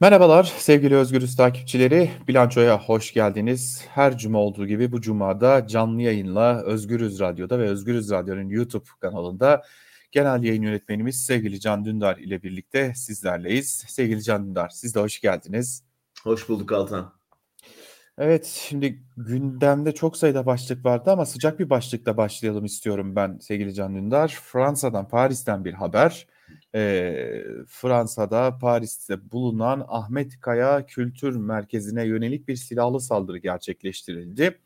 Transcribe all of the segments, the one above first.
Merhabalar sevgili Özgürüz takipçileri. Bilançoya hoş geldiniz. Her cuma olduğu gibi bu cumada canlı yayınla Özgürüz Radyo'da ve Özgürüz Radyo'nun YouTube kanalında genel yayın yönetmenimiz sevgili Can Dündar ile birlikte sizlerleyiz. Sevgili Can Dündar siz de hoş geldiniz. Hoş bulduk Altan. Evet şimdi gündemde çok sayıda başlık vardı ama sıcak bir başlıkla başlayalım istiyorum ben sevgili Can Dündar. Fransa'dan Paris'ten bir haber e, Fransa'da Paris'te bulunan Ahmet Kaya Kültür Merkezi'ne yönelik bir silahlı saldırı gerçekleştirildi.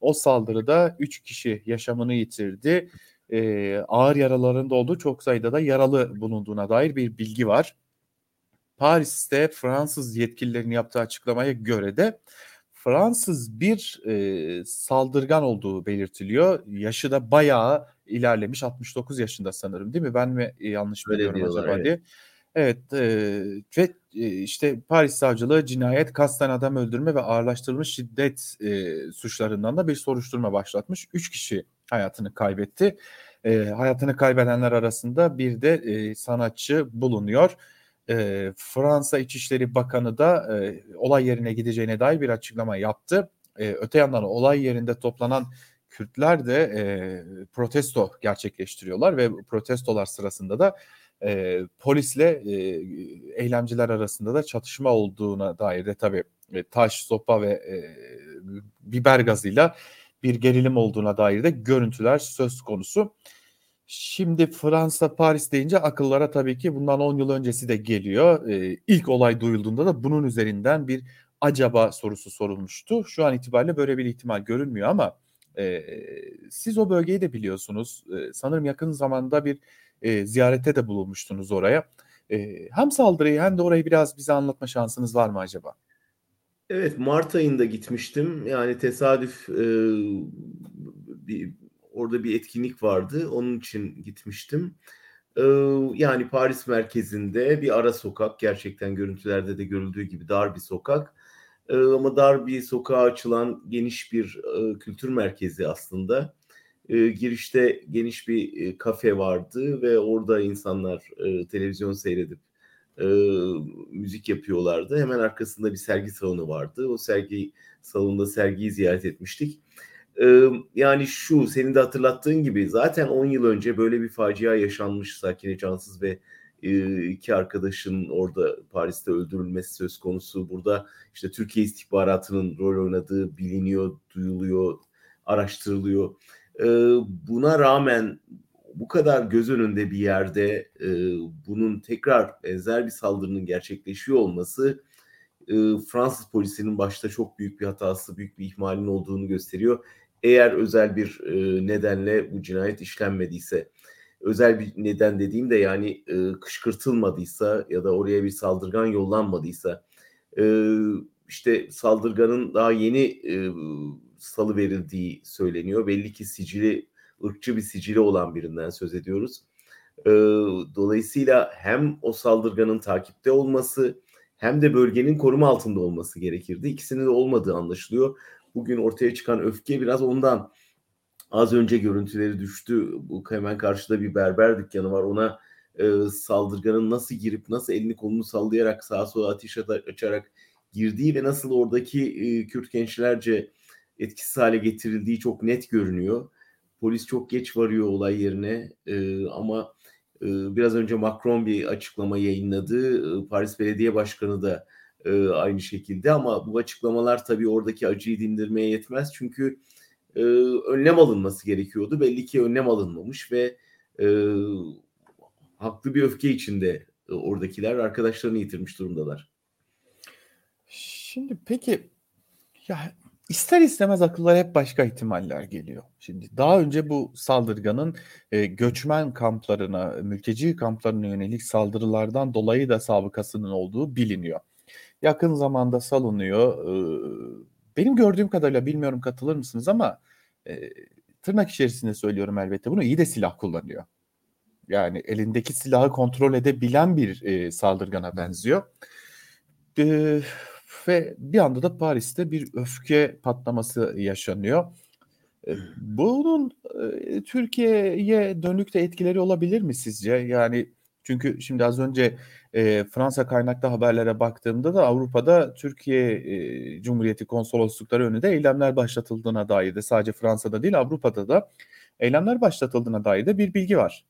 O saldırıda 3 kişi yaşamını yitirdi. E, ağır yaralarında olduğu çok sayıda da yaralı bulunduğuna dair bir bilgi var. Paris'te Fransız yetkililerin yaptığı açıklamaya göre de Fransız bir e, saldırgan olduğu belirtiliyor. Yaşı da bayağı ilerlemiş 69 yaşında sanırım değil mi? Ben mi yanlış Öyle biliyorum diyorlar, acaba evet. diye. Evet e, ve e, işte Paris Savcılığı cinayet, kasten adam öldürme ve ağırlaştırılmış şiddet e, suçlarından da bir soruşturma başlatmış. Üç kişi hayatını kaybetti. E, hayatını kaybedenler arasında bir de e, sanatçı bulunuyor. E, Fransa İçişleri Bakanı da e, olay yerine gideceğine dair bir açıklama yaptı. E, öte yandan olay yerinde toplanan Kürtler de e, protesto gerçekleştiriyorlar ve protestolar sırasında da e, polisle e, eylemciler arasında da çatışma olduğuna dair de tabii e, taş, sopa ve e, biber gazıyla bir gerilim olduğuna dair de görüntüler söz konusu. Şimdi Fransa Paris deyince akıllara tabii ki bundan 10 yıl öncesi de geliyor. Ee, ilk olay duyulduğunda da bunun üzerinden bir acaba sorusu sorulmuştu. Şu an itibariyle böyle bir ihtimal görünmüyor ama e, siz o bölgeyi de biliyorsunuz. E, sanırım yakın zamanda bir e, ziyarete de bulunmuştunuz oraya. E, hem saldırıyı hem de orayı biraz bize anlatma şansınız var mı acaba? Evet Mart ayında gitmiştim. Yani tesadüf e, bir Orada bir etkinlik vardı. Onun için gitmiştim. Ee, yani Paris merkezinde bir ara sokak. Gerçekten görüntülerde de görüldüğü gibi dar bir sokak. Ee, ama dar bir sokağa açılan geniş bir e, kültür merkezi aslında. Ee, girişte geniş bir e, kafe vardı ve orada insanlar e, televizyon seyredip müzik yapıyorlardı. Hemen arkasında bir sergi salonu vardı. O sergi salonunda sergiyi ziyaret etmiştik yani şu senin de hatırlattığın gibi zaten 10 yıl önce böyle bir facia yaşanmış Sakine Cansız ve iki arkadaşın orada Paris'te öldürülmesi söz konusu. Burada işte Türkiye istihbaratının rol oynadığı biliniyor, duyuluyor, araştırılıyor. Buna rağmen bu kadar göz önünde bir yerde bunun tekrar benzer bir saldırının gerçekleşiyor olması Fransız polisinin başta çok büyük bir hatası, büyük bir ihmalin olduğunu gösteriyor eğer özel bir e, nedenle bu cinayet işlenmediyse özel bir neden dediğim de yani e, kışkırtılmadıysa ya da oraya bir saldırgan yollanmadıysa e, işte saldırganın daha yeni e, salı verildiği söyleniyor. Belli ki sicili ırkçı bir sicili olan birinden söz ediyoruz. E, dolayısıyla hem o saldırganın takipte olması hem de bölgenin koruma altında olması gerekirdi. İkisinin de olmadığı anlaşılıyor bugün ortaya çıkan öfke biraz ondan. Az önce görüntüleri düştü. Bu hemen karşıda bir berber dükkanı var. Ona e, saldırganın nasıl girip nasıl elini kolunu sallayarak sağa sola ateş açarak girdiği ve nasıl oradaki e, Kürt gençlerce etkisiz hale getirildiği çok net görünüyor. Polis çok geç varıyor olay yerine e, ama e, biraz önce Macron bir açıklama yayınladı. E, Paris Belediye Başkanı da e, aynı şekilde ama bu açıklamalar tabii oradaki acıyı dindirmeye yetmez çünkü e, önlem alınması gerekiyordu. Belli ki önlem alınmamış ve e, haklı bir öfke içinde e, oradakiler arkadaşlarını yitirmiş durumdalar. Şimdi peki ya ister istemez akıllara hep başka ihtimaller geliyor. Şimdi daha önce bu saldırganın e, göçmen kamplarına, mülteci kamplarına yönelik saldırılardan dolayı da sabıkasının olduğu biliniyor yakın zamanda salınıyor. benim gördüğüm kadarıyla bilmiyorum katılır mısınız ama tırnak içerisinde söylüyorum elbette bunu iyi de silah kullanıyor. Yani elindeki silahı kontrol edebilen bir saldırgana benziyor. ve bir anda da Paris'te bir öfke patlaması yaşanıyor. bunun Türkiye'ye dönük de etkileri olabilir mi sizce? Yani Çünkü şimdi az önce e, Fransa kaynaklı haberlere baktığımda da Avrupa'da Türkiye e, Cumhuriyeti konsoloslukları önünde eylemler başlatıldığına dair de sadece Fransa'da değil Avrupa'da da eylemler başlatıldığına dair de bir bilgi var.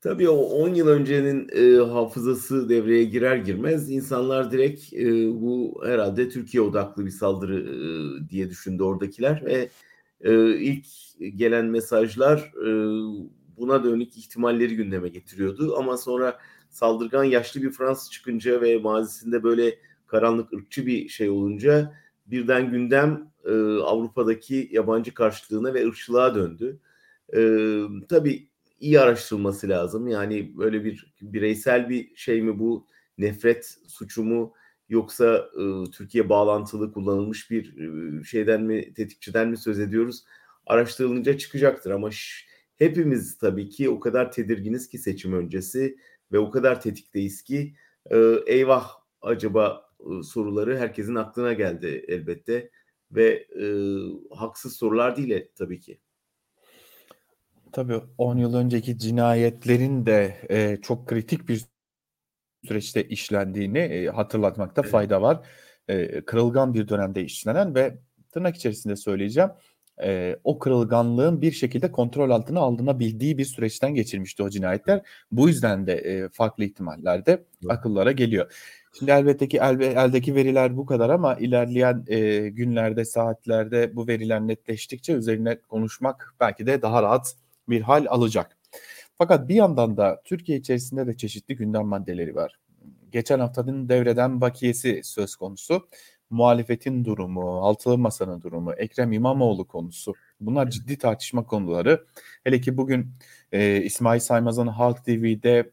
Tabii o 10 yıl öncenin e, hafızası devreye girer girmez insanlar direkt e, bu herhalde Türkiye odaklı bir saldırı e, diye düşündü oradakiler ve e, ilk gelen mesajlar e, buna dönük ihtimalleri gündeme getiriyordu ama sonra saldırgan yaşlı bir Fransız çıkınca ve mazisinde böyle karanlık ırkçı bir şey olunca birden gündem e, Avrupa'daki yabancı karşılığına ve ırkçılığa döndü. E, tabii iyi araştırılması lazım. Yani böyle bir bireysel bir şey mi bu nefret suçu mu yoksa e, Türkiye bağlantılı kullanılmış bir e, şeyden mi tetikçiden mi söz ediyoruz? Araştırılınca çıkacaktır ama hepimiz tabii ki o kadar tedirginiz ki seçim öncesi ve o kadar tetikteyiz ki e, eyvah acaba e, soruları herkesin aklına geldi elbette ve e, haksız sorular değil tabii ki. Tabii 10 yıl önceki cinayetlerin de e, çok kritik bir süreçte işlendiğini e, hatırlatmakta evet. fayda var. E, kırılgan bir dönemde işlenen ve tırnak içerisinde söyleyeceğim e, o kırılganlığın bir şekilde kontrol altına alınabildiği bir süreçten geçirmişti o cinayetler. Bu yüzden de e, farklı ihtimaller de akıllara geliyor. Şimdi elbette ki el, eldeki veriler bu kadar ama ilerleyen e, günlerde, saatlerde bu veriler netleştikçe üzerine konuşmak belki de daha rahat bir hal alacak. Fakat bir yandan da Türkiye içerisinde de çeşitli gündem maddeleri var. Geçen haftanın devreden bakiyesi söz konusu. Muhalefetin durumu, altılı masanın durumu, Ekrem İmamoğlu konusu. Bunlar ciddi tartışma konuları. Hele ki bugün e, İsmail Saymaz'ın Halk TV'de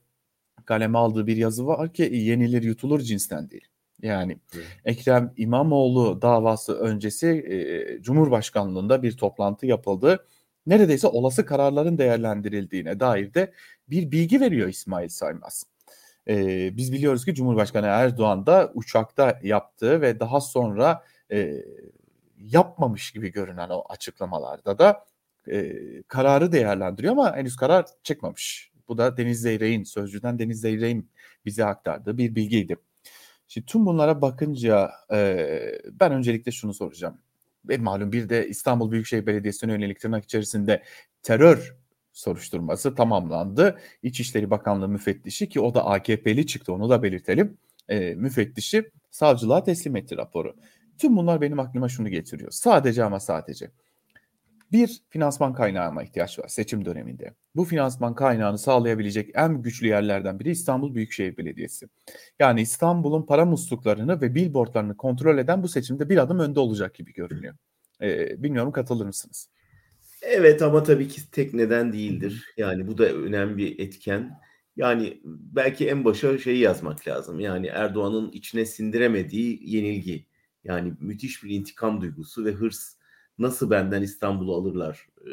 kaleme aldığı bir yazı var ki yenilir yutulur cinsten değil. Yani evet. Ekrem İmamoğlu davası öncesi e, Cumhurbaşkanlığında bir toplantı yapıldı neredeyse olası kararların değerlendirildiğine dair de bir bilgi veriyor İsmail Saymaz. Ee, biz biliyoruz ki Cumhurbaşkanı Erdoğan da uçakta yaptığı ve daha sonra e, yapmamış gibi görünen o açıklamalarda da e, kararı değerlendiriyor ama henüz karar çıkmamış. Bu da Deniz Zeyrek'in, sözcüden Deniz Zeyrek'in bize aktardığı bir bilgiydi. Şimdi tüm bunlara bakınca e, ben öncelikle şunu soracağım ve malum bir de İstanbul Büyükşehir Belediyesi'ne yönelik tırnak içerisinde terör soruşturması tamamlandı. İçişleri Bakanlığı müfettişi ki o da AKP'li çıktı onu da belirtelim. E, müfettişi savcılığa teslim etti raporu. Tüm bunlar benim aklıma şunu getiriyor. Sadece ama sadece bir finansman kaynağına ihtiyaç var seçim döneminde. Bu finansman kaynağını sağlayabilecek en güçlü yerlerden biri İstanbul Büyükşehir Belediyesi. Yani İstanbul'un para musluklarını ve billboardlarını kontrol eden bu seçimde bir adım önde olacak gibi görünüyor. Ee, bilmiyorum katılır mısınız? Evet ama tabii ki tek neden değildir. Yani bu da önemli bir etken. Yani belki en başa şeyi yazmak lazım. Yani Erdoğan'ın içine sindiremediği yenilgi. Yani müthiş bir intikam duygusu ve hırs nasıl benden İstanbul'u alırlar e,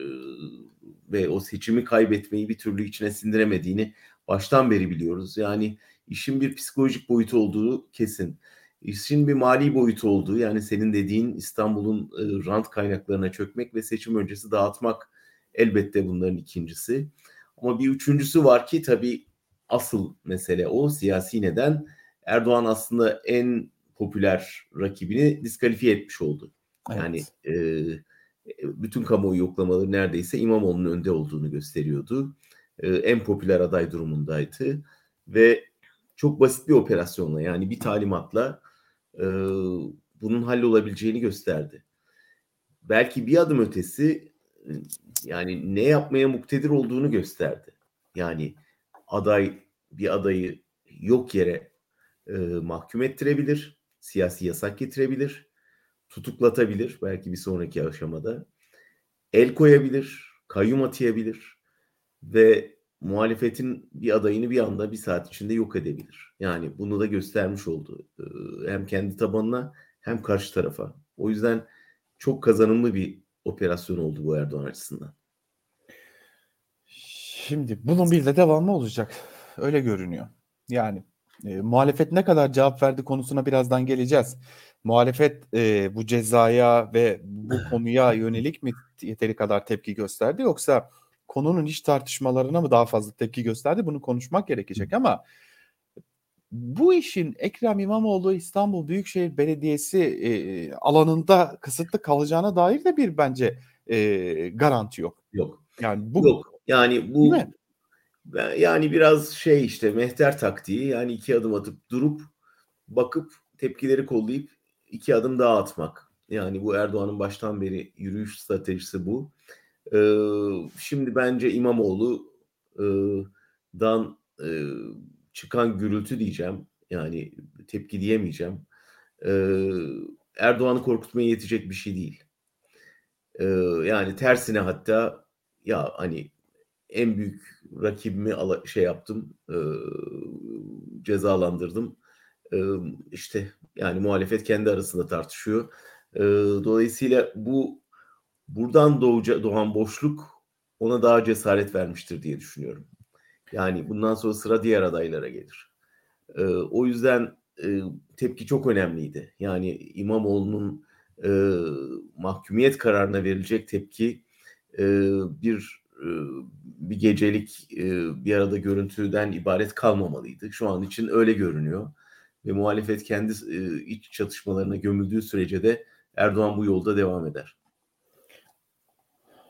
ve o seçimi kaybetmeyi bir türlü içine sindiremediğini baştan beri biliyoruz. Yani işin bir psikolojik boyutu olduğu kesin. İşin bir mali boyutu olduğu yani senin dediğin İstanbul'un e, rant kaynaklarına çökmek ve seçim öncesi dağıtmak elbette bunların ikincisi. Ama bir üçüncüsü var ki tabii asıl mesele o siyasi neden. Erdoğan aslında en popüler rakibini diskalifiye etmiş oldu. Yani e, bütün kamuoyu yoklamaları neredeyse İmamoğlu'nun önde olduğunu gösteriyordu. E, en popüler aday durumundaydı ve çok basit bir operasyonla yani bir talimatla e, bunun hallolabileceğini gösterdi. Belki bir adım ötesi yani ne yapmaya muktedir olduğunu gösterdi. Yani aday bir adayı yok yere e, mahkum ettirebilir, siyasi yasak getirebilir tutuklatabilir belki bir sonraki aşamada. El koyabilir, kayyum atayabilir ve muhalefetin bir adayını bir anda bir saat içinde yok edebilir. Yani bunu da göstermiş oldu. Hem kendi tabanına hem karşı tarafa. O yüzden çok kazanımlı bir operasyon oldu bu Erdoğan açısından. Şimdi bunun bir de devamı olacak. Öyle görünüyor. Yani e, muhalefet ne kadar cevap verdi konusuna birazdan geleceğiz muhalefet e, bu cezaya ve bu konuya yönelik mi yeteri kadar tepki gösterdi yoksa konunun iç tartışmalarına mı daha fazla tepki gösterdi? Bunu konuşmak gerekecek ama bu işin Ekrem İmamoğlu İstanbul Büyükşehir Belediyesi e, alanında kısıtlı kalacağına dair de bir bence e, garanti yok. Yok. Yani bu yok. Yani bu yani biraz şey işte mehter taktiği yani iki adım atıp durup bakıp tepkileri kollayıp iki adım daha atmak. Yani bu Erdoğan'ın baştan beri yürüyüş stratejisi bu. Ee, şimdi bence İmamoğlu'dan e, çıkan gürültü diyeceğim. Yani tepki diyemeyeceğim. Ee, Erdoğan'ı korkutmaya yetecek bir şey değil. Ee, yani tersine hatta ya hani en büyük rakibimi ala, şey yaptım, e, cezalandırdım. E, işte yani muhalefet kendi arasında tartışıyor. E, dolayısıyla bu buradan doğuca, doğan boşluk ona daha cesaret vermiştir diye düşünüyorum. Yani bundan sonra sıra diğer adaylara gelir. E, o yüzden e, tepki çok önemliydi. Yani İmamoğlu'nun e, mahkumiyet kararına verilecek tepki e, bir e, bir gecelik e, bir arada görüntüden ibaret kalmamalıydı. Şu an için öyle görünüyor. Ve muhalefet kendi e, iç çatışmalarına gömüldüğü sürece de Erdoğan bu yolda devam eder.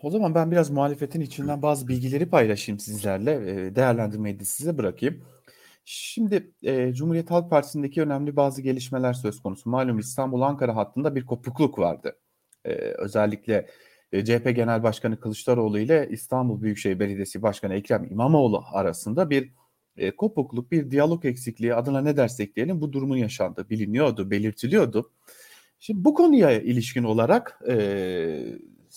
O zaman ben biraz muhalefetin içinden bazı bilgileri paylaşayım sizlerle. Değerlendirmeyi de size bırakayım. Şimdi e, Cumhuriyet Halk Partisi'ndeki önemli bazı gelişmeler söz konusu. Malum İstanbul-Ankara hattında bir kopukluk vardı. E, özellikle e, CHP Genel Başkanı Kılıçdaroğlu ile İstanbul Büyükşehir Belediyesi Başkanı Ekrem İmamoğlu arasında bir e, kopukluk, bir diyalog eksikliği adına ne dersek diyelim bu durumun yaşandığı biliniyordu, belirtiliyordu. Şimdi bu konuya ilişkin olarak e,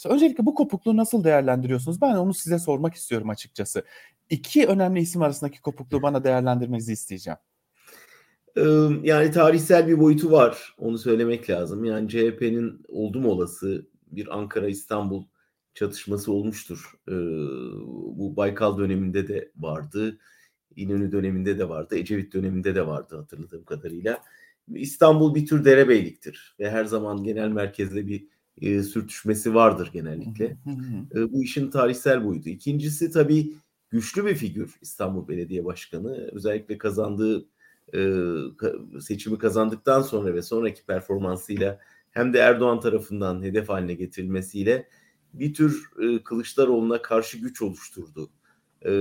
öncelikle bu kopukluğu nasıl değerlendiriyorsunuz? Ben onu size sormak istiyorum açıkçası. İki önemli isim arasındaki kopukluğu bana değerlendirmenizi isteyeceğim. Yani tarihsel bir boyutu var. Onu söylemek lazım. Yani CHP'nin oldum olası bir Ankara-İstanbul çatışması olmuştur. Bu Baykal döneminde de vardı. İnönü döneminde de vardı. Ecevit döneminde de vardı hatırladığım kadarıyla. İstanbul bir tür derebeyliktir ve her zaman genel merkezde bir e, sürtüşmesi vardır genellikle. e, bu işin tarihsel boyutu. İkincisi tabii güçlü bir figür İstanbul Belediye Başkanı. Özellikle kazandığı e, seçimi kazandıktan sonra ve sonraki performansıyla hem de Erdoğan tarafından hedef haline getirilmesiyle bir tür e, Kılıçdaroğlu'na karşı güç oluşturdu. E,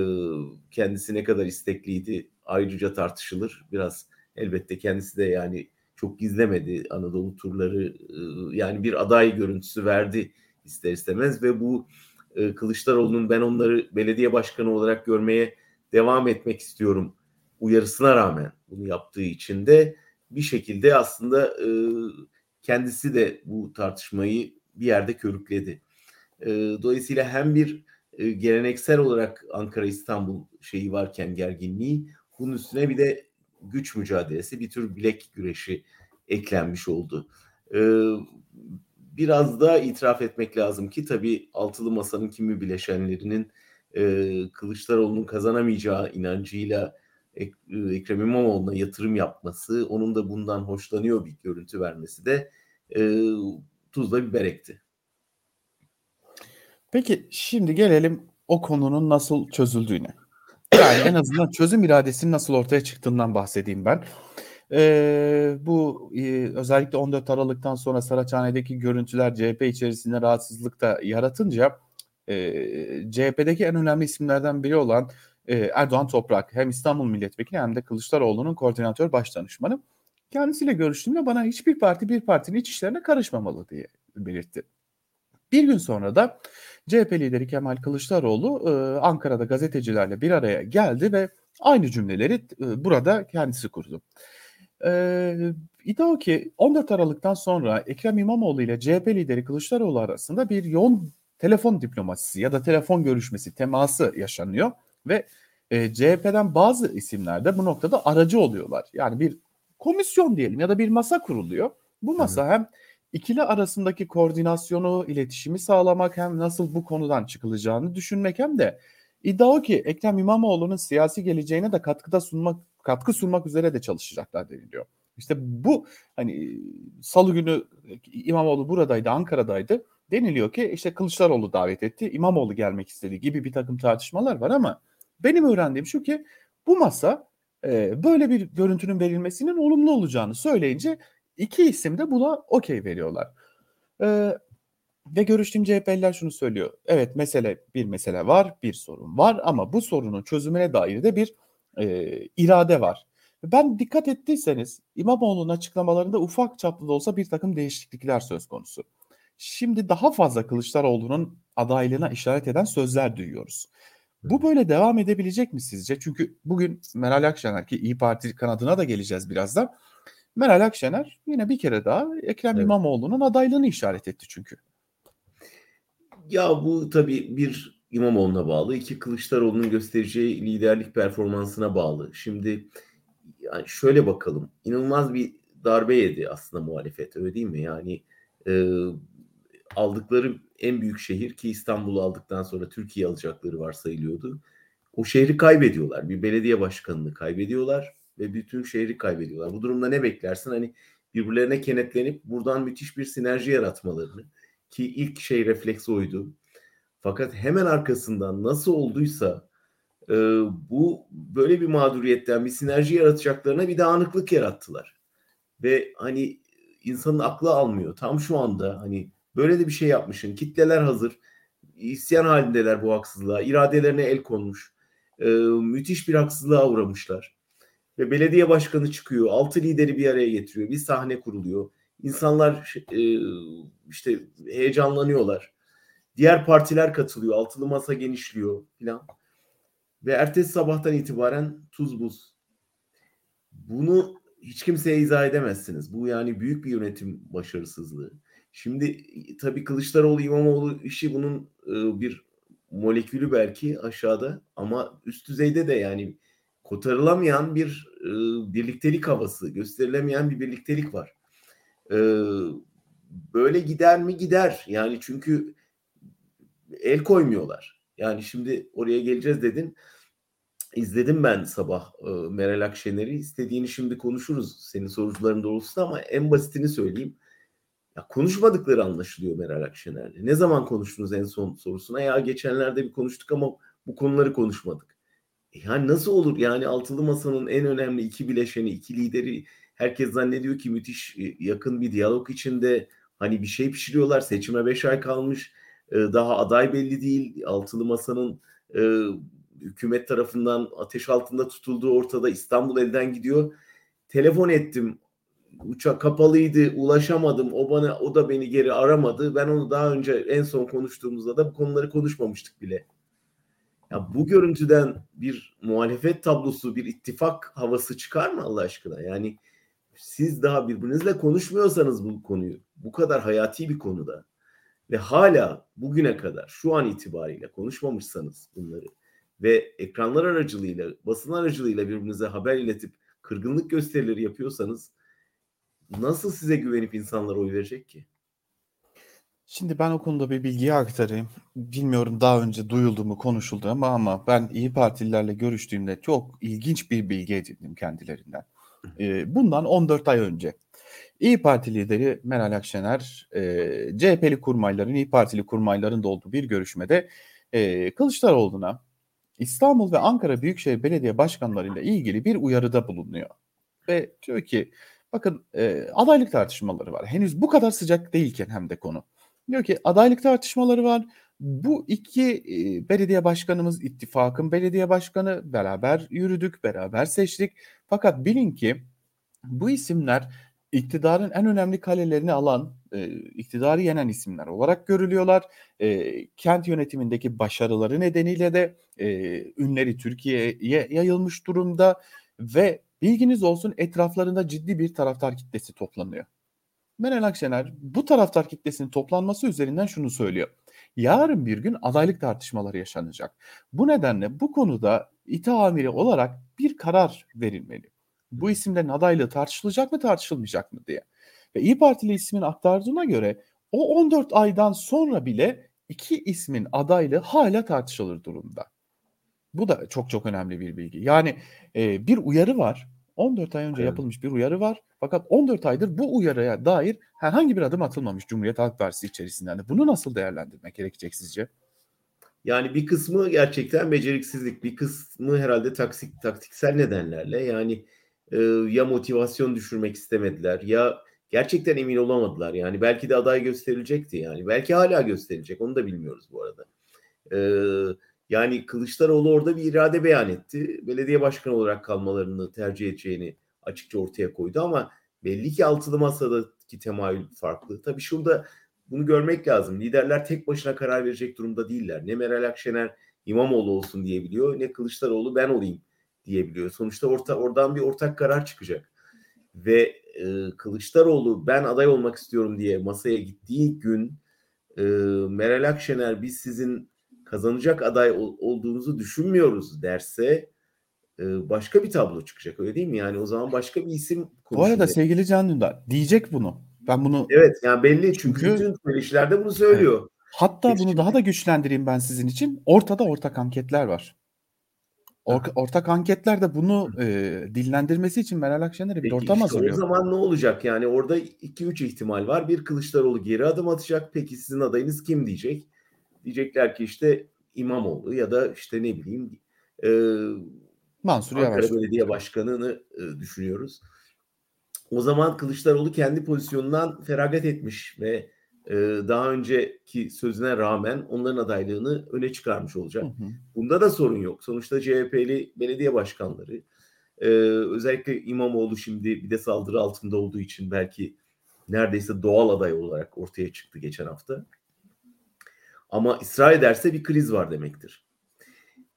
kendisi ne kadar istekliydi ayrıca tartışılır. Biraz elbette kendisi de yani çok gizlemedi Anadolu turları yani bir aday görüntüsü verdi ister istemez ve bu Kılıçdaroğlu'nun ben onları belediye başkanı olarak görmeye devam etmek istiyorum uyarısına rağmen bunu yaptığı için de bir şekilde aslında kendisi de bu tartışmayı bir yerde körükledi. Dolayısıyla hem bir geleneksel olarak Ankara İstanbul şeyi varken gerginliği bunun üstüne bir de güç mücadelesi bir tür bilek güreşi eklenmiş oldu. E, biraz da itiraf etmek lazım ki tabii altılı masanın kimi bileşenlerinin e, Kılıçdaroğlu'nun kazanamayacağı inancıyla Ek, Ekrem İmamoğlu'na yatırım yapması, onun da bundan hoşlanıyor bir görüntü vermesi de e, tuzla biber ekti. Peki şimdi gelelim o konunun nasıl çözüldüğüne. Yani en azından çözüm iradesinin nasıl ortaya çıktığından bahsedeyim ben. Ee, bu e, özellikle 14 Aralık'tan sonra Saraçhane'deki görüntüler CHP içerisinde rahatsızlık da yaratınca e, CHP'deki en önemli isimlerden biri olan e, Erdoğan Toprak hem İstanbul Milletvekili hem de Kılıçdaroğlu'nun koordinatör baş danışmanı kendisiyle görüştüğümde bana hiçbir parti bir partinin iç işlerine karışmamalı diye belirtti. Bir gün sonra da CHP lideri Kemal Kılıçdaroğlu e, Ankara'da gazetecilerle bir araya geldi ve aynı cümleleri e, burada kendisi kurdu. E, iddia o ki 14 Aralık'tan sonra Ekrem İmamoğlu ile CHP lideri Kılıçdaroğlu arasında bir yoğun telefon diplomasisi ya da telefon görüşmesi teması yaşanıyor ve e, CHP'den bazı isimler de bu noktada aracı oluyorlar. Yani bir komisyon diyelim ya da bir masa kuruluyor. Bu masa hem ikili arasındaki koordinasyonu, iletişimi sağlamak hem nasıl bu konudan çıkılacağını düşünmek hem de iddia o ki Ekrem İmamoğlu'nun siyasi geleceğine de katkıda sunmak katkı sunmak üzere de çalışacaklar deniliyor. İşte bu hani salı günü İmamoğlu buradaydı, Ankara'daydı. deniliyor ki işte Kılıçdaroğlu davet etti, İmamoğlu gelmek istedi gibi bir takım tartışmalar var ama benim öğrendiğim şu ki bu masa e, böyle bir görüntünün verilmesinin olumlu olacağını söyleyince iki isim de buna okey veriyorlar. E, ve görüştüğüm CHP'liler şunu söylüyor. Evet mesele bir mesele var, bir sorun var ama bu sorunun çözümüne dair de bir e, irade var. Ben dikkat ettiyseniz İmamoğlu'nun açıklamalarında ufak çaplı da olsa bir takım değişiklikler söz konusu. Şimdi daha fazla Kılıçdaroğlu'nun adaylığına işaret eden sözler duyuyoruz. Bu böyle devam edebilecek mi sizce? Çünkü bugün Meral Akşener ki İyi Parti kanadına da geleceğiz birazdan. Meral Akşener yine bir kere daha Ekrem evet. İmamoğlu'nun adaylığını işaret etti çünkü. Ya bu tabii bir İmamoğlu'na bağlı, iki Kılıçdaroğlu'nun göstereceği liderlik performansına bağlı. Şimdi yani şöyle bakalım, inanılmaz bir darbe yedi aslında muhalefet öyle değil mi? Yani e, aldıkları en büyük şehir ki İstanbul'u aldıktan sonra Türkiye alacakları varsayılıyordu. O şehri kaybediyorlar. Bir belediye başkanını kaybediyorlar ve bütün şehri kaybediyorlar. Bu durumda ne beklersin? Hani birbirlerine kenetlenip buradan müthiş bir sinerji yaratmalarını ki ilk şey refleks oydu. Fakat hemen arkasından nasıl olduysa e, bu böyle bir mağduriyetten bir sinerji yaratacaklarına bir dağınıklık yarattılar. Ve hani insanın aklı almıyor. Tam şu anda hani böyle de bir şey yapmışın. Kitleler hazır. İsyan halindeler bu haksızlığa. İradelerine el konmuş. E, müthiş bir haksızlığa uğramışlar. Ve belediye başkanı çıkıyor. Altı lideri bir araya getiriyor. Bir sahne kuruluyor. İnsanlar e, işte heyecanlanıyorlar. Diğer partiler katılıyor. Altılı masa genişliyor filan. Ve ertesi sabahtan itibaren tuz buz. Bunu hiç kimseye izah edemezsiniz. Bu yani büyük bir yönetim başarısızlığı. Şimdi tabii Kılıçdaroğlu İmamoğlu işi bunun e, bir molekülü belki aşağıda ama üst düzeyde de yani kotarılamayan bir e, birliktelik havası, gösterilemeyen bir birliktelik var. E, böyle gider mi gider yani çünkü el koymuyorlar. Yani şimdi oraya geleceğiz dedin. İzledim ben sabah e, Meral Akşener'i. İstediğini şimdi konuşuruz senin soruların doğrultusunda ama en basitini söyleyeyim. Ya konuşmadıkları anlaşılıyor Meral Akşener'le. Ne zaman konuştunuz en son sorusuna? Ya geçenlerde bir konuştuk ama bu konuları konuşmadık. E yani nasıl olur? Yani altılı masanın en önemli iki bileşeni, iki lideri herkes zannediyor ki müthiş e, yakın bir diyalog içinde hani bir şey pişiriyorlar. Seçime beş ay kalmış. E, daha aday belli değil. Altılı masanın hükümet tarafından ateş altında tutulduğu ortada. İstanbul elden gidiyor. Telefon ettim uçak kapalıydı ulaşamadım o bana o da beni geri aramadı ben onu daha önce en son konuştuğumuzda da bu konuları konuşmamıştık bile. Ya bu görüntüden bir muhalefet tablosu bir ittifak havası çıkar mı Allah aşkına? Yani siz daha birbirinizle konuşmuyorsanız bu konuyu bu kadar hayati bir konuda ve hala bugüne kadar şu an itibariyle konuşmamışsanız bunları ve ekranlar aracılığıyla basın aracılığıyla birbirinize haber iletip kırgınlık gösterileri yapıyorsanız nasıl size güvenip insanlara oy verecek ki? Şimdi ben o konuda bir bilgiyi aktarayım. Bilmiyorum daha önce duyuldu mu konuşuldu ama ama ben İyi Partililerle görüştüğümde çok ilginç bir bilgi edindim kendilerinden. Ee, bundan 14 ay önce İyi Parti lideri Meral Akşener e, CHP'li kurmayların, İyi Partili kurmayların da olduğu bir görüşmede e, Kılıçdaroğlu'na İstanbul ve Ankara Büyükşehir Belediye Başkanlarıyla ilgili bir uyarıda bulunuyor. Ve diyor ki Bakın e, adaylık tartışmaları var. Henüz bu kadar sıcak değilken hem de konu. Diyor ki adaylık tartışmaları var. Bu iki e, belediye başkanımız ittifakın belediye başkanı beraber yürüdük, beraber seçtik. Fakat bilin ki bu isimler iktidarın en önemli kalelerini alan, e, iktidarı yenen isimler olarak görülüyorlar. E, kent yönetimindeki başarıları nedeniyle de ünleri Türkiye'ye yayılmış durumda ve Bilginiz olsun etraflarında ciddi bir taraftar kitlesi toplanıyor. Meral Akşener bu taraftar kitlesinin toplanması üzerinden şunu söylüyor. Yarın bir gün adaylık tartışmaları yaşanacak. Bu nedenle bu konuda İTA amiri olarak bir karar verilmeli. Bu isimlerin adaylığı tartışılacak mı tartışılmayacak mı diye. Ve İyi Partili ismin aktardığına göre o 14 aydan sonra bile iki ismin adaylığı hala tartışılır durumda. Bu da çok çok önemli bir bilgi. Yani e, bir uyarı var 14 ay önce Evet. yapılmış bir uyarı var. Fakat 14 aydır bu uyarıya dair herhangi bir adım atılmamış Cumhuriyet Halk Partisi içerisinden de. Bunu nasıl değerlendirmek gerekecek sizce? Yani bir kısmı gerçekten beceriksizlik, bir kısmı herhalde taksik, taktiksel nedenlerle yani e, ya motivasyon düşürmek istemediler ya gerçekten emin olamadılar. Yani belki de aday gösterilecekti yani. Belki hala gösterilecek onu da bilmiyoruz bu arada. E, yani Kılıçdaroğlu orada bir irade beyan etti. Belediye başkanı olarak kalmalarını tercih edeceğini açıkça ortaya koydu ama belli ki altılı masadaki temayül farklı. Tabii şurada bunu görmek lazım. Liderler tek başına karar verecek durumda değiller. Ne Meral Akşener İmamoğlu olsun diyebiliyor ne Kılıçdaroğlu ben olayım diyebiliyor. Sonuçta orta, oradan bir ortak karar çıkacak. Ve e, Kılıçdaroğlu ben aday olmak istiyorum diye masaya gittiği gün e, Meral Akşener biz sizin kazanacak aday ol, olduğunuzu düşünmüyoruz derse başka bir tablo çıkacak öyle değil mi? Yani o zaman başka bir isim Bu arada sevgili Can Dündar diyecek bunu. Ben bunu Evet yani belli çünkü, Çünkü- bütün söyleşilerde bunu söylüyor. hatta Peki bunu daha da güçlendireyim ben sizin için. Ortada ortak anketler var. Orka- ortak anketler de bunu e, dillendirmesi için Meral Akşener'e bir Peki ortam işte hazırlıyor. o zaman ne olacak? Yani orada 2-3 ihtimal var. Bir Kılıçdaroğlu geri adım atacak. Peki sizin adayınız kim diyecek? Diyecekler ki işte İmamoğlu ya da işte ne bileyim e, Mansur Ankara Yavaş. Belediye Başkanı'nı e, düşünüyoruz. O zaman Kılıçdaroğlu kendi pozisyonundan feragat etmiş ve e, daha önceki sözüne rağmen onların adaylığını öne çıkarmış olacak. Hı hı. Bunda da sorun yok. Sonuçta CHP'li belediye başkanları e, özellikle İmamoğlu şimdi bir de saldırı altında olduğu için belki neredeyse doğal aday olarak ortaya çıktı geçen hafta. Ama ısrar ederse bir kriz var demektir.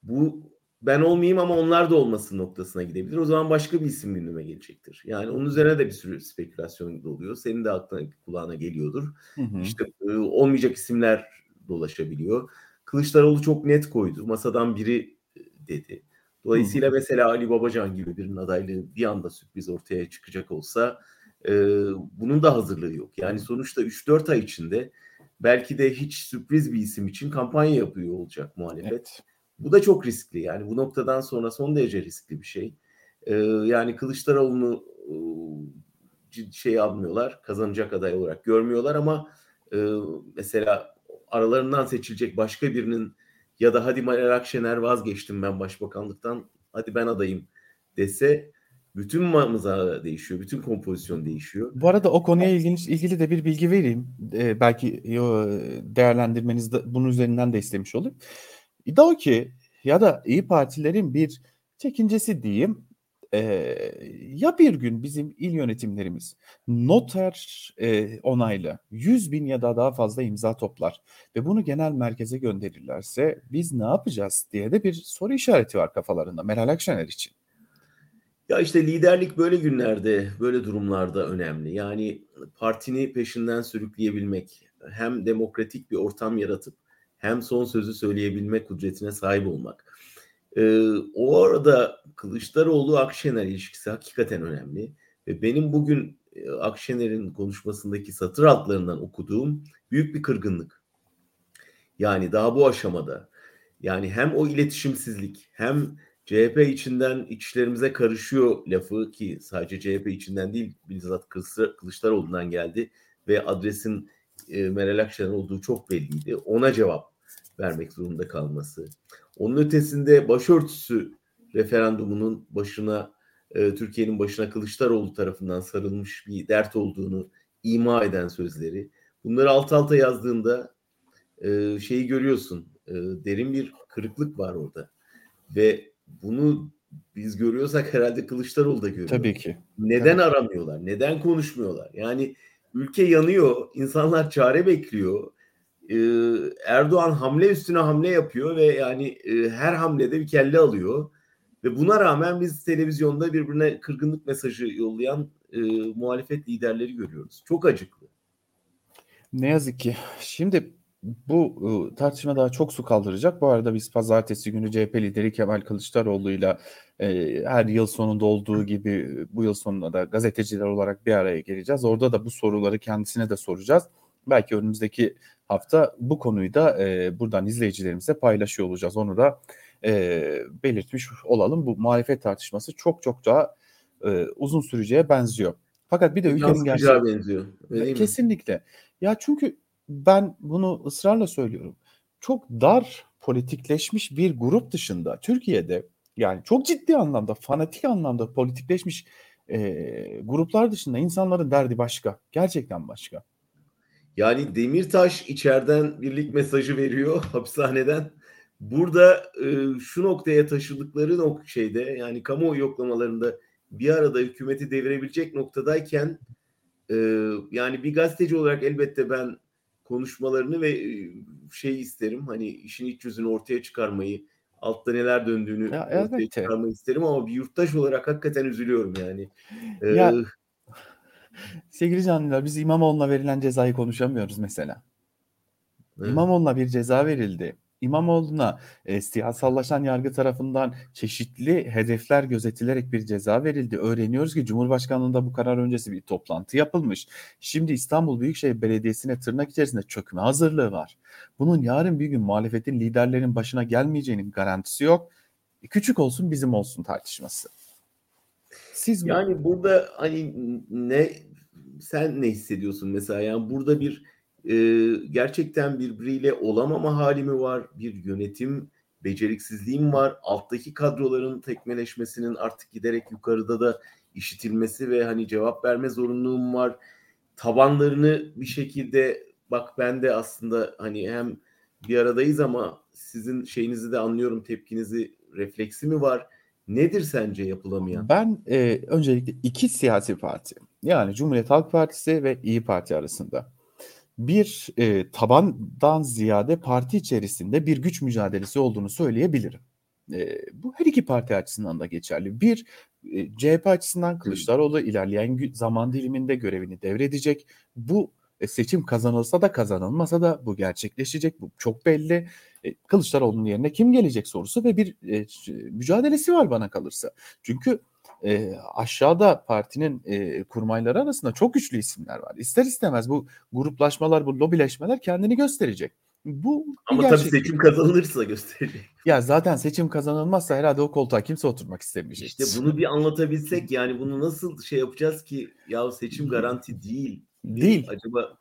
Bu ben olmayayım ama onlar da olmasın noktasına gidebilir. O zaman başka bir isim gündeme gelecektir. Yani onun üzerine de bir sürü spekülasyon oluyor. Senin de aklına kulağına geliyordur. Hı hı. İşte e, olmayacak isimler dolaşabiliyor. Kılıçdaroğlu çok net koydu. Masadan biri e, dedi. Dolayısıyla mesela Ali Babacan gibi birinin adaylığı bir anda sürpriz ortaya çıkacak olsa e, bunun da hazırlığı yok. Yani sonuçta 3-4 ay içinde belki de hiç sürpriz bir isim için kampanya yapıyor olacak muhalefet. Evet. Bu da çok riskli. Yani bu noktadan sonra son derece riskli bir şey. Ee, yani Kılıçdaroğlu'nu e, şey almıyorlar, kazanacak aday olarak görmüyorlar ama e, mesela aralarından seçilecek başka birinin ya da hadi Meral Akşener vazgeçtim ben başbakanlıktan, hadi ben adayım dese bütün mıza değişiyor, bütün kompozisyon değişiyor. Bu arada o konuya ilginç, ilgili de bir bilgi vereyim. Ee, belki yo, değerlendirmeniz de bunun üzerinden de istemiş olur. İddia o ki ya da İyi Partilerin bir çekincesi diyeyim. ee, ya bir gün bizim il yönetimlerimiz noter e, onayla 100 bin ya da daha fazla imza toplar ve bunu genel merkeze gönderirlerse biz ne yapacağız diye de bir soru işareti var kafalarında Meral Akşener için. Ya işte liderlik böyle günlerde, böyle durumlarda önemli. Yani partini peşinden sürükleyebilmek, hem demokratik bir ortam yaratıp hem son sözü söyleyebilme kudretine sahip olmak. Ee, o arada Kılıçdaroğlu Akşener ilişkisi hakikaten önemli ve benim bugün e, Akşener'in konuşmasındaki satır altlarından okuduğum büyük bir kırgınlık. Yani daha bu aşamada yani hem o iletişimsizlik hem CHP içinden içlerimize karışıyor lafı ki sadece CHP içinden değil bizzat Kılıçdar- Kılıçdaroğlu'ndan geldi ve adresin e, Meral Akşener olduğu çok belliydi. Ona cevap vermek zorunda kalması. Onun ötesinde başörtüsü referandumunun başına e, Türkiye'nin başına Kılıçdaroğlu tarafından sarılmış bir dert olduğunu ima eden sözleri. Bunları alt alta yazdığında e, şeyi görüyorsun. E, derin bir kırıklık var orada. Ve bunu biz görüyorsak herhalde Kılıçdaroğlu da görüyor. Tabii ki. Neden aramıyorlar? Neden konuşmuyorlar? Yani ülke yanıyor, insanlar çare bekliyor. Ee, Erdoğan hamle üstüne hamle yapıyor ve yani e, her hamlede bir kelle alıyor. Ve buna rağmen biz televizyonda birbirine kırgınlık mesajı yollayan e, muhalefet liderleri görüyoruz. Çok acıklı. Ne yazık ki. Şimdi bu ıı, tartışma daha çok su kaldıracak. Bu arada biz pazartesi günü CHP lideri Kemal Kılıçdaroğlu'yla e, her yıl sonunda olduğu gibi bu yıl sonunda da gazeteciler olarak bir araya geleceğiz. Orada da bu soruları kendisine de soracağız. Belki önümüzdeki hafta bu konuyu da e, buradan izleyicilerimize paylaşıyor olacağız. Onu da e, belirtmiş olalım. Bu muhalefet tartışması çok çok daha e, uzun süreceğe benziyor. Fakat bir de ülkenin gerçeği benziyor. Öyle değil mi? kesinlikle. Ya çünkü ben bunu ısrarla söylüyorum. Çok dar politikleşmiş bir grup dışında Türkiye'de yani çok ciddi anlamda fanatik anlamda politikleşmiş e, gruplar dışında insanların derdi başka. Gerçekten başka. Yani Demirtaş içeriden birlik mesajı veriyor hapishaneden. Burada e, şu noktaya taşıdıkları nok şeyde yani kamuoyu yoklamalarında bir arada hükümeti devirebilecek noktadayken e, yani bir gazeteci olarak elbette ben konuşmalarını ve e, şey isterim hani işin iç yüzünü ortaya çıkarmayı altta neler döndüğünü Ya elbette. çıkarmayı isterim ama bir yurttaş olarak hakikaten üzülüyorum yani. E, Ya sevgili canlılar biz İmamoğlu'na verilen cezayı konuşamıyoruz mesela. evet. İmamoğlu'na bir ceza verildi. İmamoğlu'na e, siyasallaşan yargı tarafından çeşitli hedefler gözetilerek bir ceza verildi. Öğreniyoruz ki Cumhurbaşkanlığında bu karar öncesi bir toplantı yapılmış. Şimdi İstanbul Büyükşehir Belediyesi'ne tırnak içerisinde çökme hazırlığı var. Bunun yarın bir gün muhalefetin liderlerin başına gelmeyeceğinin garantisi yok. E, Küçük olsun bizim olsun tartışması. Siz Yani burada hani ne sen ne hissediyorsun mesela yani burada bir e, gerçekten birbiriyle olamama hali mi var? Bir yönetim beceriksizliği mi var? Alttaki kadroların tekmeleşmesinin artık giderek yukarıda da işitilmesi ve hani cevap verme zorunluluğum var. Tabanlarını bir şekilde bak ben de aslında hani hem bir aradayız ama sizin şeyinizi de anlıyorum tepkinizi refleksi mi var? Nedir sence yapılamayan? Ben e, öncelikle iki siyasi parti yani Cumhuriyet Halk Partisi ve İyi Parti arasında bir e, tabandan ziyade parti içerisinde bir güç mücadelesi olduğunu söyleyebilirim. E, bu her iki parti açısından da geçerli. Bir e, CHP açısından Kılıçdaroğlu ilerleyen zaman diliminde görevini devredecek. Bu e, seçim kazanılsa da kazanılmasa da bu gerçekleşecek. Bu çok belli. E, Kılıçdaroğlu'nun yerine kim gelecek sorusu ve bir e, mücadelesi var bana kalırsa. Çünkü e, aşağıda partinin e, kurmayları arasında çok güçlü isimler var. İster istemez bu gruplaşmalar, bu lobileşmeler kendini gösterecek. Bu Ama tabii gerçek. seçim kazanılırsa gösterecek. Ya zaten seçim kazanılmazsa herhalde o koltuğa kimse oturmak istemeyecek. İşte bunu bir anlatabilsek yani bunu nasıl şey yapacağız ki ya seçim garanti değil. Bir Değil. Acaba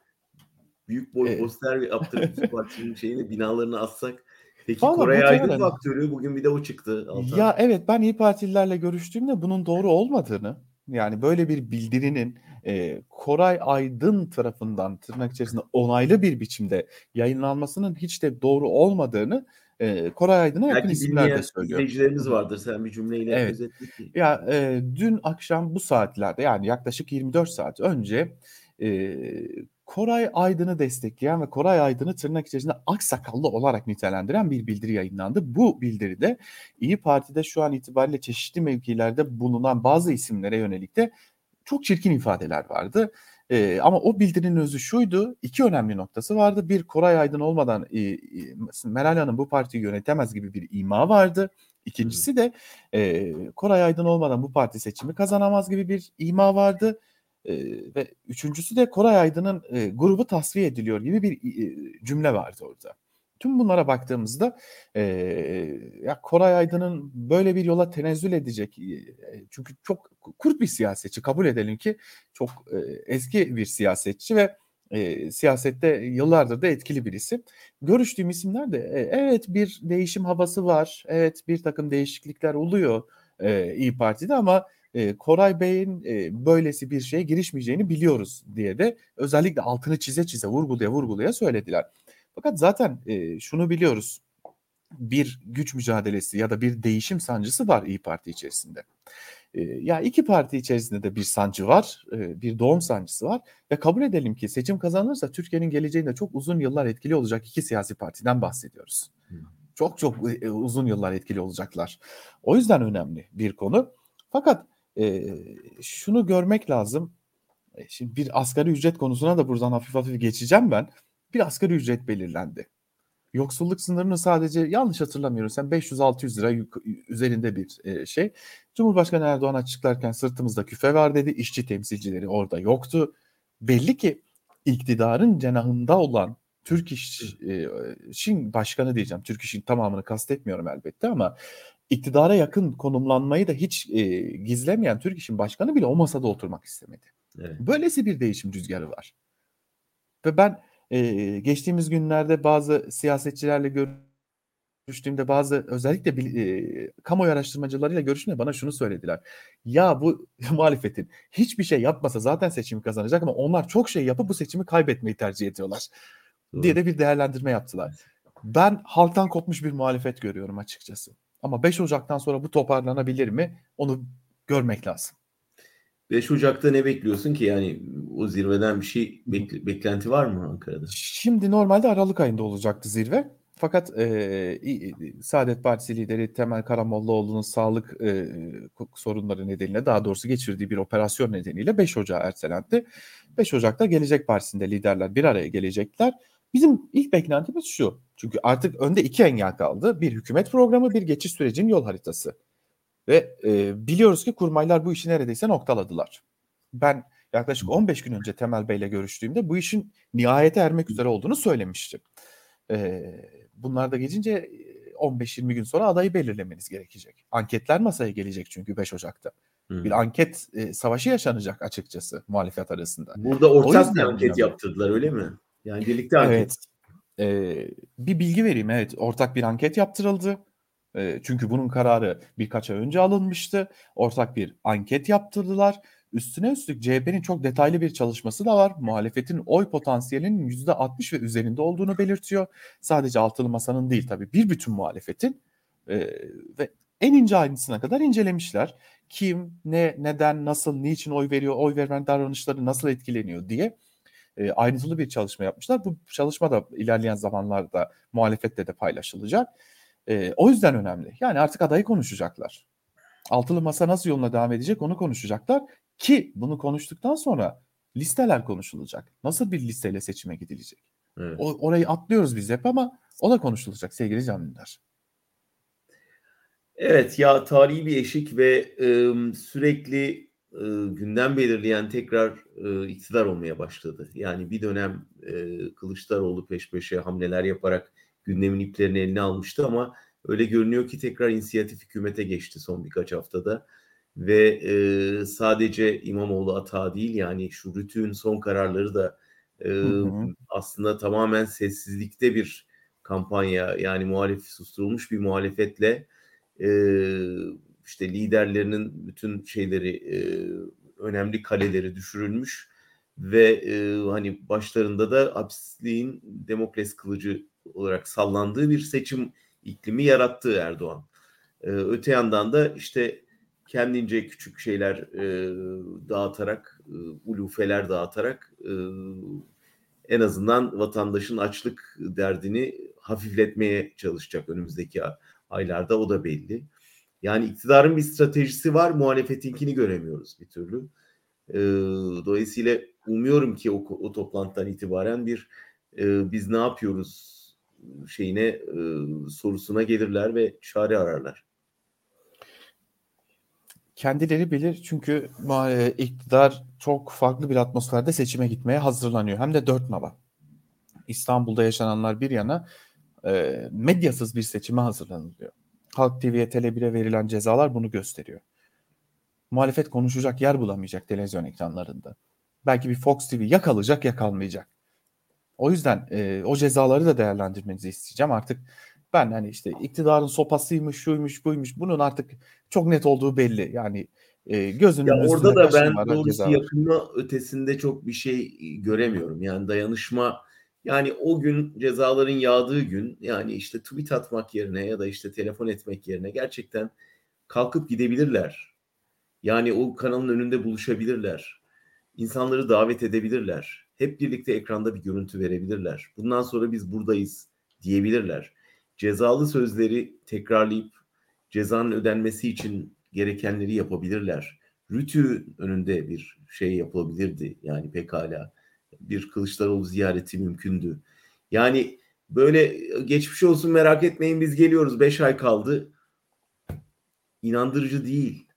büyük boy Evet. poster yaptırıp bu partinin şeyini binalarını assak. Peki Vallahi Koray. Aydın faktörü bugün bir de o çıktı. Altan. Ya evet ben İyi Partililerle görüştüğümde bunun doğru olmadığını yani böyle bir bildirinin e, Koray Aydın tarafından tırnak içerisinde onaylı bir biçimde yayınlanmasının hiç de doğru olmadığını e, Koray Aydın'a yakın Belki isimler de söylüyor. izleyicilerimiz vardır. Sen bir cümleyle Evet. özetle ki. Ya e, dün akşam bu saatlerde yani yaklaşık 24 saat önce e, Koray Aydın'ı destekleyen ve Koray Aydın'ı tırnak içerisinde aksakallı olarak nitelendiren bir bildiri yayınlandı. Bu bildiride İyi Parti'de şu an itibariyle çeşitli mevkilerde bulunan bazı isimlere yönelik de çok çirkin ifadeler vardı. E, ama o bildirinin özü şuydu. iki önemli noktası vardı. Bir Koray Aydın olmadan e, e, Meral Hanım bu partiyi yönetemez gibi bir ima vardı. İkincisi de e, Koray Aydın olmadan bu parti seçimi kazanamaz gibi bir ima vardı. Ve üçüncüsü de Koray Aydın'ın e, grubu tasfiye ediliyor gibi bir e, cümle vardı orada. Tüm bunlara baktığımızda e, ya Koray Aydın'ın böyle bir yola tenezzül edecek e, çünkü çok kurt bir siyasetçi kabul edelim ki çok e, eski bir siyasetçi ve e, siyasette yıllardır da etkili bir isim. Görüştüğüm isimler de e, evet bir değişim havası var. Evet bir takım değişiklikler oluyor e, İyi Parti'de ama e, Koray Bey'in e, böylesi bir şeye girişmeyeceğini biliyoruz diye de özellikle altını çize çize vurgulaya vurgulaya söylediler. Fakat zaten e, şunu biliyoruz. Bir güç mücadelesi ya da bir değişim sancısı var İyi Parti içerisinde. E, ya iki parti içerisinde de bir sancı var, e, bir doğum sancısı var ve kabul edelim ki seçim kazanırsa Türkiye'nin geleceğinde çok uzun yıllar etkili olacak iki siyasi partiden bahsediyoruz. Çok çok e, uzun yıllar etkili olacaklar. O yüzden önemli bir konu. Fakat e, şunu görmek lazım. E, Şimdi bir asgari ücret konusuna da buradan hafif hafif geçeceğim ben. Bir asgari ücret belirlendi. Yoksulluk sınırını sadece yanlış hatırlamıyorum sen 500-600 lira üzerinde bir e, şey. Cumhurbaşkanı Erdoğan açıklarken sırtımızda küfe var dedi. İşçi temsilcileri orada yoktu. Belli ki iktidarın cenahında olan Türk İş, e, İş'in başkanı diyeceğim. Türk İş'in tamamını kastetmiyorum elbette ama iktidara yakın konumlanmayı da hiç e, gizlemeyen Türk İş'in başkanı bile o masada oturmak istemedi. Evet. Böylesi bir değişim rüzgarı var. Ve ben e, geçtiğimiz günlerde bazı siyasetçilerle görüştüğümde bazı özellikle e, kamuoyu araştırmacılarıyla görüştüğümde bana şunu söylediler. Ya bu muhalefetin hiçbir şey yapmasa zaten seçimi kazanacak ama onlar çok şey yapıp bu seçimi kaybetmeyi tercih ediyorlar. Doğru. diye de bir değerlendirme yaptılar. Ben halktan kopmuş bir muhalefet görüyorum açıkçası. Ama 5 Ocak'tan sonra bu toparlanabilir mi? Onu görmek lazım. 5 Ocak'ta ne bekliyorsun ki? Yani o zirveden bir şey bek- beklenti var mı Ankara'da? Şimdi normalde Aralık ayında olacaktı zirve. Fakat e, Saadet Partisi lideri Temel Karamollaoğlu'nun sağlık e, sorunları nedeniyle daha doğrusu geçirdiği bir operasyon nedeniyle 5 Ocak'a ertelendi. 5 Ocak'ta Gelecek Partisi'nde liderler bir araya gelecekler. Bizim ilk beklentimiz şu. Çünkü artık önde iki engel kaldı. Bir hükümet programı, bir geçiş sürecinin yol haritası. Ve e, biliyoruz ki kurmaylar bu işi neredeyse noktaladılar. Ben yaklaşık 15 gün önce Temel Bey'le görüştüğümde bu işin nihayete ermek üzere olduğunu söylemiştim. E, bunlar da geçince 15-20 gün sonra adayı belirlemeniz gerekecek. Anketler masaya gelecek çünkü 5 Ocak'ta. Hmm. Bir anket e, savaşı yaşanacak açıkçası muhalefet arasında. Burada ortak bir anket yaptırdılar öyle mi? Yani birlikte anket. Evet. Ee, bir bilgi vereyim. Evet ortak bir anket yaptırıldı. Ee, çünkü bunun kararı birkaç ay önce alınmıştı. Ortak bir anket yaptırdılar. Üstüne üstlük CHP'nin çok detaylı bir çalışması da var. Muhalefetin oy potansiyelinin %60 ve üzerinde olduğunu belirtiyor. Sadece altılı masanın değil tabii bir bütün muhalefetin e, ve en ince ayrıntısına kadar incelemişler. Kim, ne, neden, nasıl, niçin oy veriyor, oy veren davranışları nasıl etkileniyor diye e, ayrıntılı bir çalışma yapmışlar. Bu çalışma da ilerleyen zamanlarda muhalefette de paylaşılacak. E, o yüzden önemli. Yani artık adayı konuşacaklar. Altılı masa nasıl yoluna devam edecek onu konuşacaklar. Ki bunu konuştuktan sonra listeler konuşulacak. Nasıl bir listeyle seçime gidilecek? Evet. O, orayı atlıyoruz biz hep ama o da konuşulacak sevgili Can Dündar. Evet ya tarihi bir eşik ve e, sürekli e, gündem belirleyen tekrar e, iktidar olmaya başladı. Yani bir dönem e, Kılıçdaroğlu peş peşe hamleler yaparak gündemin iplerini eline almıştı ama öyle görünüyor ki tekrar inisiyatif hükümete geçti son birkaç haftada. Ve e, sadece İmamoğlu hata değil yani şu Rütü'nün son kararları da e, hı hı. aslında tamamen sessizlikte bir kampanya yani muhalif susturulmuş bir muhalefetle e, işte liderlerinin bütün şeyleri e, önemli kaleleri düşürülmüş ve e, hani başlarında da hapisliğin Demokles kılıcı olarak sallandığı bir seçim iklimi yarattı Erdoğan. E, öte yandan da işte kendince küçük şeyler e, dağıtarak, e, ulufeler dağıtarak e, en azından vatandaşın açlık derdini hafifletmeye çalışacak önümüzdeki aylarda o da belli. Yani iktidarın bir stratejisi var, muhalefetinkini göremiyoruz bir türlü. E, dolayısıyla umuyorum ki o, o toplantıdan itibaren bir e, biz ne yapıyoruz şeyine e, sorusuna gelirler ve çare ararlar. Kendileri bilir çünkü e, iktidar çok farklı bir atmosferde seçime gitmeye hazırlanıyor. Hem de dört nala. İstanbul'da yaşananlar bir yana e, medyasız bir seçime hazırlanılıyor. Halk TV'ye Tele1'e verilen cezalar bunu gösteriyor. Muhalefet konuşacak yer bulamayacak televizyon ekranlarında. Belki bir Fox TV ya kalacak ya kalmayacak. O yüzden e, o cezaları da değerlendirmenizi isteyeceğim. Artık ben hani işte iktidarın sopasıymış, şuymuş, buymuş bunun artık çok net olduğu belli. Yani e, gözünün ya orada da ben doğrusu yakınma ötesinde çok bir şey göremiyorum. Yani dayanışma yani o gün cezaların yağdığı gün yani işte tweet atmak yerine ya da işte telefon etmek yerine gerçekten kalkıp gidebilirler. Yani o kanalın önünde buluşabilirler. İnsanları davet edebilirler. Hep birlikte ekranda bir görüntü verebilirler. Bundan sonra biz buradayız diyebilirler. Cezalı sözleri tekrarlayıp cezanın ödenmesi için gerekenleri yapabilirler. Rütü önünde bir şey yapılabilirdi yani pekala bir Kılıçdaroğlu ziyareti mümkündü. Yani böyle geçmiş olsun merak etmeyin biz geliyoruz 5 ay kaldı. İnandırıcı değil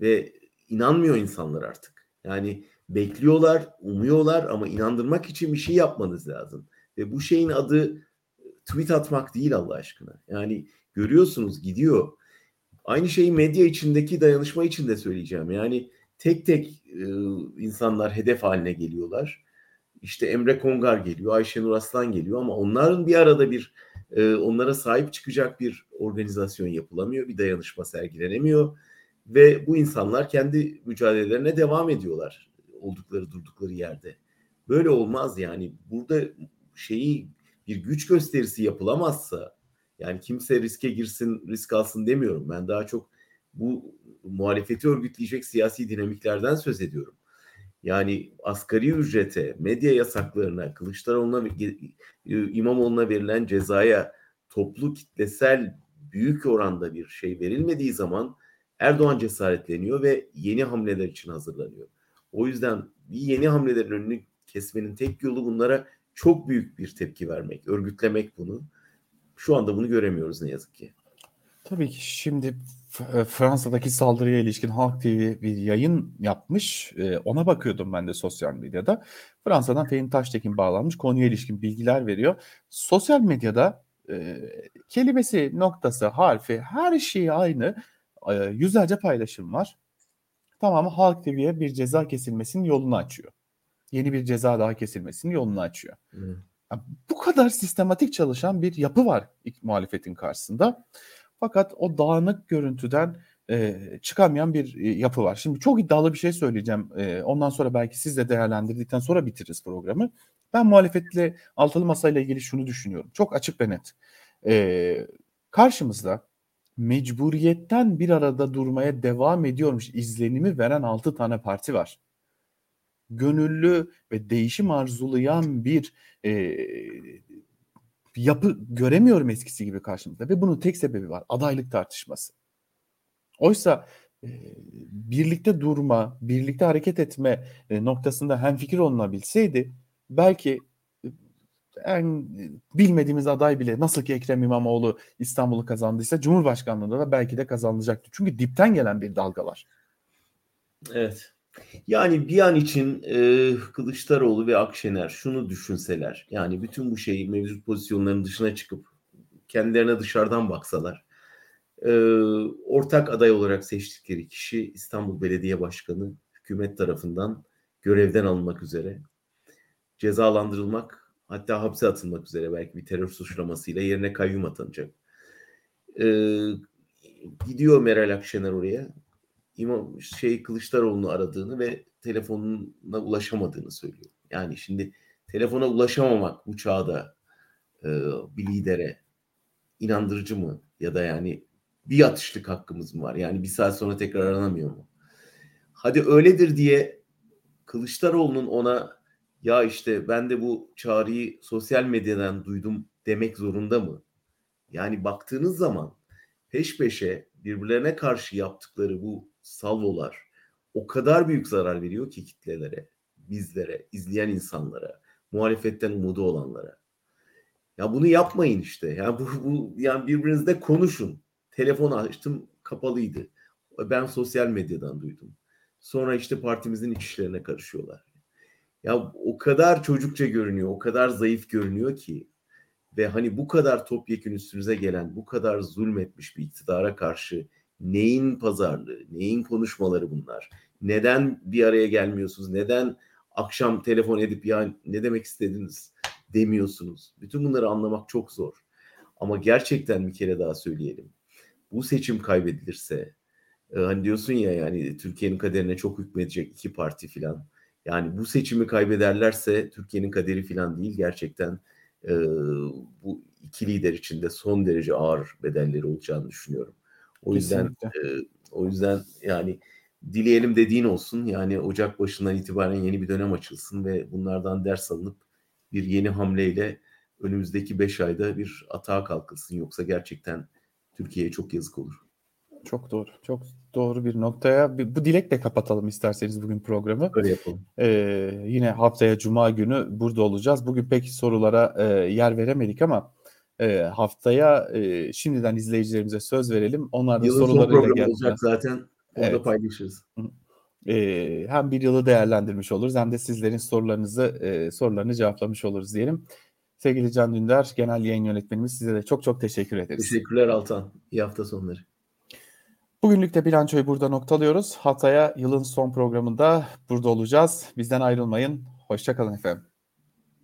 ve inanmıyor insanlar artık. Yani bekliyorlar, umuyorlar ama inandırmak için bir şey yapmanız lazım. Ve bu şeyin adı tweet atmak değil Allah aşkına. Yani görüyorsunuz gidiyor. Aynı şeyi medya içindeki dayanışma için de söyleyeceğim. Yani tek tek e, insanlar hedef haline geliyorlar. İşte Emre Kongar geliyor, Ayşenur Aslan geliyor ama onların bir arada bir e, onlara sahip çıkacak bir organizasyon yapılamıyor, bir dayanışma sergilenemiyor ve bu insanlar kendi mücadelelerine devam ediyorlar oldukları durdukları yerde. Böyle olmaz yani. Burada şeyi bir güç gösterisi yapılamazsa yani kimse riske girsin, risk alsın demiyorum. Ben daha çok bu muhalefeti örgütleyecek siyasi dinamiklerden söz ediyorum. Yani asgari ücrete, medya yasaklarına, Kılıçdaroğlu'na, İmamoğlu'na verilen cezaya toplu kitlesel büyük oranda bir şey verilmediği zaman Erdoğan cesaretleniyor ve yeni hamleler için hazırlanıyor. O yüzden bir yeni hamlelerin önünü kesmenin tek yolu bunlara çok büyük bir tepki vermek, örgütlemek bunu. Şu anda bunu göremiyoruz ne yazık ki. Tabii ki şimdi e, Fransa'daki saldırıya ilişkin Halk TV bir yayın yapmış. E, ona bakıyordum ben de sosyal medyada. Fransa'dan Fehim Taştekin bağlanmış. Konuya ilişkin bilgiler veriyor. Sosyal medyada e, kelimesi, noktası, harfi her şey aynı. Yüzlerce paylaşım var. Tamam Halk TV'ye bir ceza kesilmesinin yolunu açıyor. Yeni bir ceza daha kesilmesinin yolunu açıyor. Hmm. bu kadar sistematik çalışan bir yapı var muhalefetin karşısında. Fakat o dağınık görüntüden e, çıkamayan bir e, yapı var. Şimdi çok iddialı bir şey söyleyeceğim. E, ondan sonra belki siz de değerlendirdikten sonra bitiririz programı. Ben muhalefetle altılı masayla ilgili şunu düşünüyorum. Çok açık ve net. E, karşımızda mecburiyetten bir arada durmaya devam ediyormuş izlenimi veren altı tane parti var. Gönüllü ve değişim arzulayan bir e, yapı göremiyorum eskisi gibi karşımızda ve bunun tek sebebi var adaylık tartışması. Oysa e, birlikte durma, birlikte hareket etme e, noktasında hem fikir olunabilseydi belki en bilmediğimiz aday bile nasıl ki Ekrem İmamoğlu İstanbul'u kazandıysa Cumhurbaşkanlığında da belki de kazanılacaktı. Çünkü dipten gelen bir dalga var. Evet. Yani bir an için e, Kılıçdaroğlu ve Akşener şunu düşünseler. Yani bütün bu şeyi mevcut pozisyonların dışına çıkıp kendilerine dışarıdan baksalar. E, ortak aday olarak seçtikleri kişi İstanbul Belediye Başkanı hükümet tarafından görevden alınmak üzere. Cezalandırılmak hatta hapse atılmak üzere belki bir terör suçlamasıyla yerine kayyum atanacak. E, gidiyor Meral Akşener oraya İmam şey Kılıçdaroğlu'nu aradığını ve telefonuna ulaşamadığını söylüyor. Yani şimdi telefona ulaşamamak bu çağda e, bir lidere inandırıcı mı? Ya da yani bir atışlık hakkımız mı var? Yani bir saat sonra tekrar aranamıyor mu? Hadi öyledir diye Kılıçdaroğlu'nun ona ya işte ben de bu çağrıyı sosyal medyadan duydum demek zorunda mı? Yani baktığınız zaman peş peşe birbirlerine karşı yaptıkları bu salvolar o kadar büyük zarar veriyor ki kitlelere, bizlere, izleyen insanlara, muhalefetten umudu olanlara. Ya bunu yapmayın işte. Ya bu, bu yani birbirinizle konuşun. Telefon açtım kapalıydı. Ben sosyal medyadan duydum. Sonra işte partimizin iç işlerine karışıyorlar. Ya o kadar çocukça görünüyor, o kadar zayıf görünüyor ki ve hani bu kadar topyekün üstünüze gelen, bu kadar zulmetmiş bir iktidara karşı Neyin pazarlığı, neyin konuşmaları bunlar? Neden bir araya gelmiyorsunuz? Neden akşam telefon edip ya ne demek istediniz demiyorsunuz? Bütün bunları anlamak çok zor. Ama gerçekten bir kere daha söyleyelim. Bu seçim kaybedilirse e, hani diyorsun ya yani Türkiye'nin kaderine çok hükmedecek iki parti filan. Yani bu seçimi kaybederlerse Türkiye'nin kaderi filan değil gerçekten e, bu iki lider için de son derece ağır bedelleri olacağını düşünüyorum. O yüzden e, o yüzden yani dileyelim dediğin olsun. Yani Ocak başından itibaren yeni bir dönem açılsın ve bunlardan ders alınıp bir yeni hamleyle önümüzdeki 5 ayda bir atağa kalkılsın. Yoksa gerçekten Türkiye'ye çok yazık olur. Çok doğru. Çok doğru bir noktaya. Bu dilekle kapatalım isterseniz bugün programı. Öyle yapalım. Ee, yine haftaya Cuma günü burada olacağız. Bugün pek sorulara e, yer veremedik ama e, haftaya e, şimdiden izleyicilerimize söz verelim. Onlar da Yılın sorularıyla geldiler. olacak zaten. Orada evet. paylaşırız. E, hem bir yılı değerlendirmiş oluruz hem de sizlerin sorularınızı e, sorularını cevaplamış oluruz diyelim. Sevgili Can Dündar, genel yayın yönetmenimiz size de çok çok teşekkür ederiz. Teşekkürler Altan. İyi hafta sonları. Bugünlük de bilançoyu burada noktalıyoruz. Haftaya yılın son programında burada olacağız. Bizden ayrılmayın. Hoşçakalın efendim.